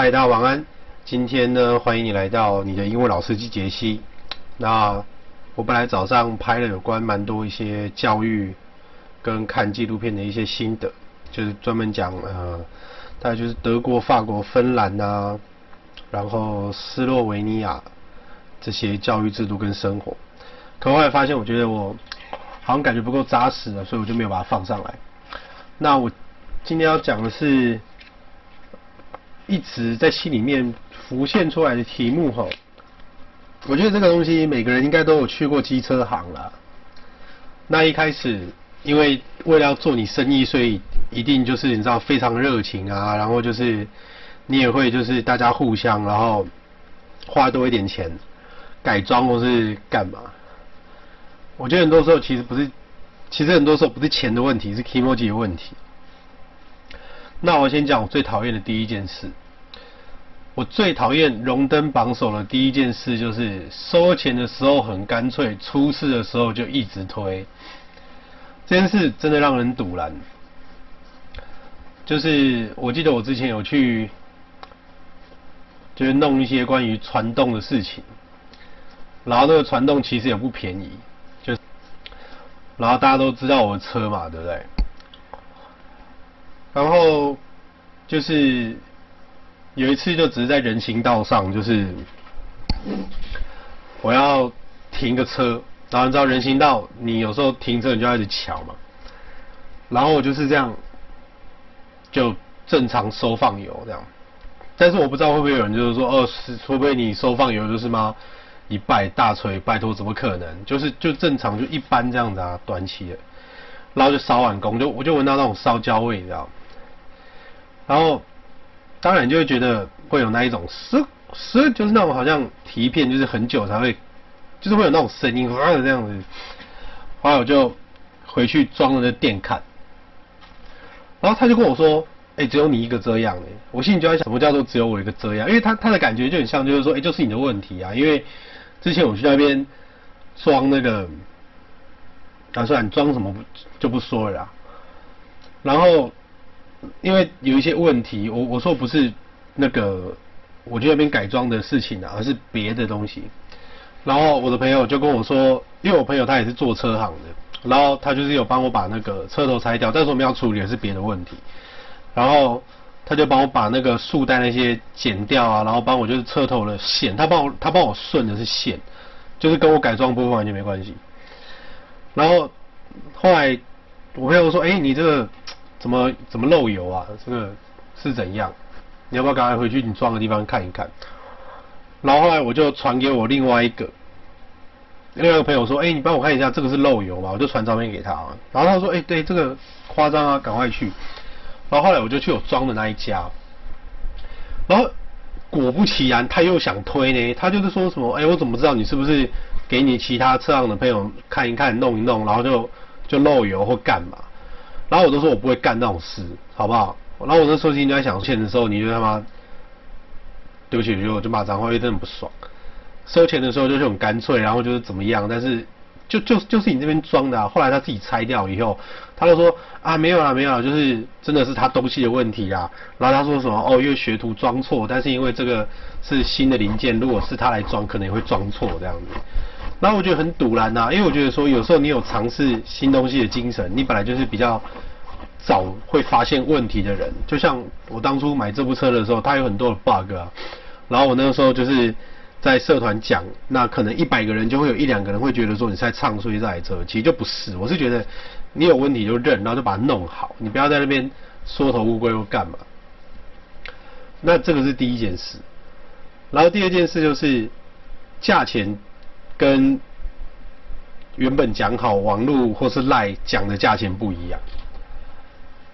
嗨，大家晚安。今天呢，欢迎你来到你的英文老司机杰西。那我本来早上拍了有关蛮多一些教育跟看纪录片的一些心得，就是专门讲呃，大概就是德国、法国、芬兰啊，然后斯洛维尼亚这些教育制度跟生活。可后来发现，我觉得我好像感觉不够扎实了，所以我就没有把它放上来。那我今天要讲的是。一直在心里面浮现出来的题目哈，我觉得这个东西每个人应该都有去过机车行啦。那一开始，因为为了要做你生意，所以一定就是你知道非常热情啊，然后就是你也会就是大家互相，然后花多一点钱改装或是干嘛。我觉得很多时候其实不是，其实很多时候不是钱的问题，是 KMOG 的问题。那我先讲我最讨厌的第一件事。我最讨厌荣登榜首的第一件事就是收钱的时候很干脆，出事的时候就一直推。这件事真的让人赌烂。就是我记得我之前有去，就是弄一些关于传动的事情，然后那个传动其实也不便宜，就，然后大家都知道我的车嘛，对不对？然后就是有一次，就只是在人行道上，就是我要停个车，然后你知道人行道，你有时候停车你就要一直瞧嘛。然后我就是这样，就正常收放油这样。但是我不知道会不会有人就是说，哦，是会不会你收放油就是吗？一拜大锤，拜托，怎么可能？就是就正常就一般这样子啊，短期的。然后就烧完工，就我就闻到那种烧焦味，你知道。然后，当然就会觉得会有那一种嘶嘶，就是那种好像提片，就是很久才会，就是会有那种声音，啊这样子。后来我就回去装了那电看，然后他就跟我说：“哎，只有你一个这样。”哎，我心里就在想，什么叫做只有我一个这样？因为他他的感觉就很像，就是说：“哎，就是你的问题啊！”因为之前我去那边装那个，打算你装什么就不说了啦。然后。因为有一些问题，我我说不是那个我去那边改装的事情啊，而是别的东西。然后我的朋友就跟我说，因为我朋友他也是做车行的，然后他就是有帮我把那个车头拆掉，但是我们要处理的是别的问题。然后他就帮我把那个束带那些剪掉啊，然后帮我就是车头的线，他帮我他帮我顺的是线，就是跟我改装部分完全没关系。然后后来我朋友说，哎，你这个。怎么怎么漏油啊？这个是怎样？你要不要赶快回去你装的地方看一看？然后后来我就传给我另外一个另外一个朋友说：“哎、你帮我看一下，这个是漏油吗？”我就传照片给他啊。然后他说：“哎、对，这个夸张啊，赶快去。”然后后来我就去我装的那一家。然后果不其然，他又想推呢。他就是说什么：“哎、我怎么知道你是不是给你其他车上的朋友看一看、弄一弄，然后就就漏油或干嘛？”然后我都说我不会干那种事，好不好？然后我那时候心在想钱的时候，你就他妈，对不起，就就骂脏话，因为真的很不爽。收钱的时候就是很干脆，然后就是怎么样，但是就就就是你这边装的啊。后来他自己拆掉以后，他就说啊没有啦没有啦，就是真的是他东西的问题啊。然后他说什么哦，因为学徒装错，但是因为这个是新的零件，如果是他来装，可能也会装错这样子。然后我觉得很赌烂呐，因为我觉得说有时候你有尝试新东西的精神，你本来就是比较早会发现问题的人。就像我当初买这部车的时候，它有很多的 bug 啊。然后我那个时候就是在社团讲，那可能一百个人就会有一两个人会觉得说你是在唱衰这台车，其实就不是。我是觉得你有问题就认，然后就把它弄好，你不要在那边缩头乌龟或干嘛。那这个是第一件事。然后第二件事就是价钱。跟原本讲好网路或是赖讲的价钱不一样，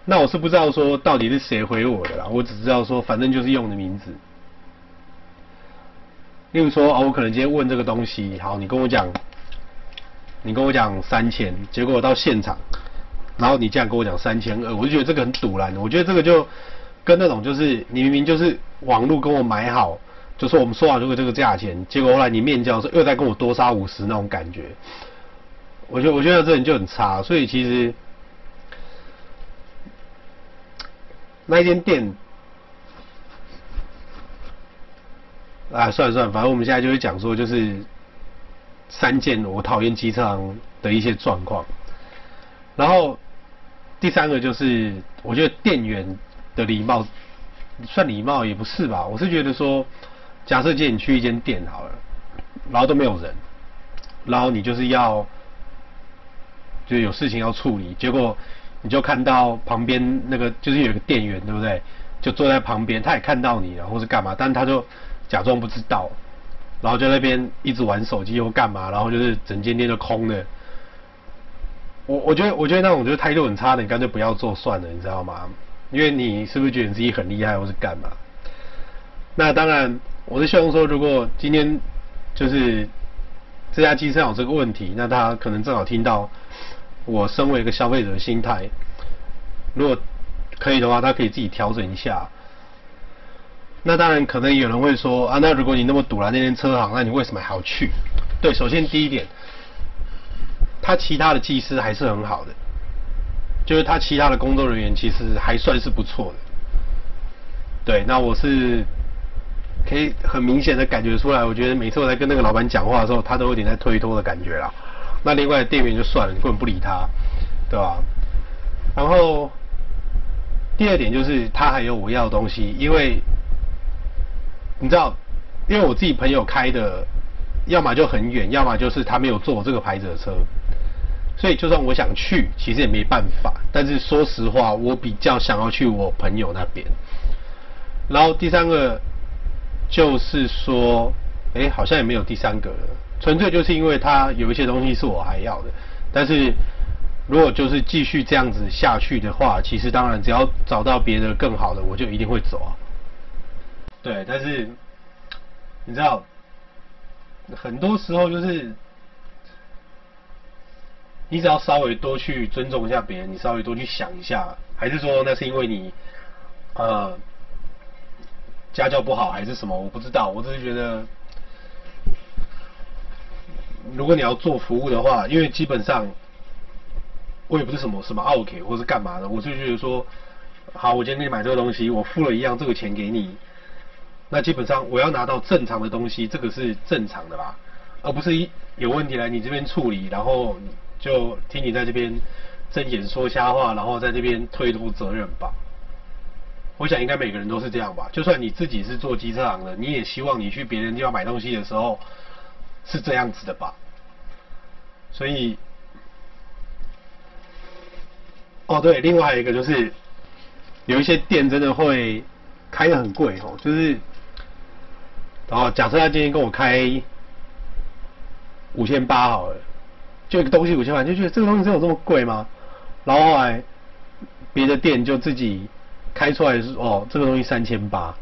那我是不知道说到底是谁回我的啦，我只知道说反正就是用的名字。例如说哦，我可能今天问这个东西，好，你跟我讲，你跟我讲三千，结果到现场，然后你这样跟我讲三千二，我就觉得这个很堵烂，我觉得这个就跟那种就是你明明就是网络跟我买好。就说我们说好这个这个价钱，结果后来你面交的时候又再跟我多杀五十那种感觉，我觉得我觉得这人就很差，所以其实那间店啊，算了算了，反正我们现在就会讲说，就是三件我讨厌机场的一些状况。然后第三个就是，我觉得店员的礼貌，算礼貌也不是吧？我是觉得说，假设今天你去一间店好了，然后都没有人，然后你就是要就有事情要处理，结果你就看到旁边那个就是有个店员，对不对？就坐在旁边，他也看到你了，或是干嘛，但他就假装不知道，然后就那边一直玩手机或干嘛，然后就是整间店就空的。我我觉得我觉得那种就是态度很差的，你干脆不要做算了，你知道吗？因为你是不是觉得你自己很厉害，或是干嘛？那当然，我是希望说，如果今天就是这家机车有这个问题，那他可能正好听到我身为一个消费者的心态，如果。可以的话，他可以自己调整一下。那当然，可能有人会说啊，那如果你那么堵了那间车行，那你为什么还要去？对，首先第一点，他其他的技师还是很好的，就是他其他的工作人员其实还算是不错的。对，那我是可以很明显的感觉出来，我觉得每次我在跟那个老板讲话的时候，他都有点在推脱的感觉啦。那另外店员就算了，你根本不理他，对吧？然后。第二点就是他还有我要的东西，因为你知道，因为我自己朋友开的，要么就很远，要么就是他没有坐我这个牌子的车，所以就算我想去，其实也没办法。但是说实话，我比较想要去我朋友那边。然后第三个就是说，哎，好像也没有第三个了，纯粹就是因为他有一些东西是我还要的，但是。如果就是继续这样子下去的话，其实当然只要找到别的更好的，我就一定会走啊。对，但是你知道，很多时候就是你只要稍微多去尊重一下别人，你稍微多去想一下，还是说那是因为你呃家教不好还是什么？我不知道，我只是觉得，如果你要做服务的话，因为基本上。我也不是什么什么 OK 或是干嘛的，我就觉得说，好，我今天给你买这个东西，我付了一样这个钱给你，那基本上我要拿到正常的东西，这个是正常的吧，而不是一有问题来你这边处理，然后就听你在这边睁眼说瞎话，然后在这边推脱责任吧。我想应该每个人都是这样吧，就算你自己是做机车行的，你也希望你去别人地方买东西的时候是这样子的吧，所以。哦，对，另外一个就是，有一些店真的会开得很贵哦，就是，然后假设他今天跟我开五千八好了，就一个东西五千八，就觉得这个东西真有这么贵吗？然后后来别的店就自己开出来是哦，这个东西三千八，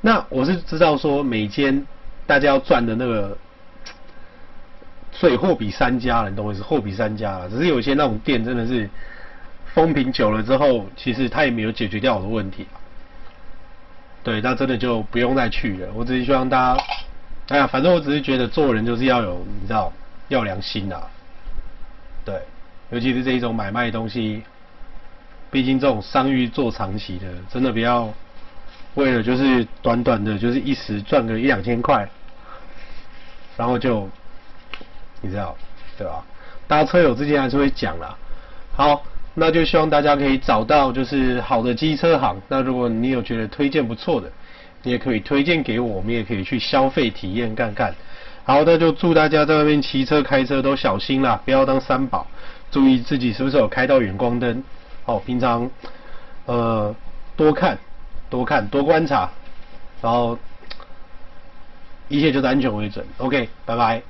那我是知道说每间大家要赚的那个，所以货比三家了，你懂我意思？货比三家了，只是有些那种店真的是。风评久了之后，其实他也没有解决掉我的问题。对，那真的就不用再去了。我只是希望大家，哎呀，反正我只是觉得做人就是要有，你知道，要良心啊。对，尤其是这一种买卖东西，毕竟这种商誉做长期的，真的不要为了就是短短的，就是一时赚个一两千块，然后就，你知道，对吧？大家车友之间还是会讲啦。好。那就希望大家可以找到就是好的机车行。那如果你有觉得推荐不错的，你也可以推荐给我，我们也可以去消费体验看看。好，那就祝大家在外面骑车开车都小心啦，不要当三宝，注意自己是不是有开到远光灯。好，平常呃多看多看多观察，然后一切就是安全为准。OK，拜拜。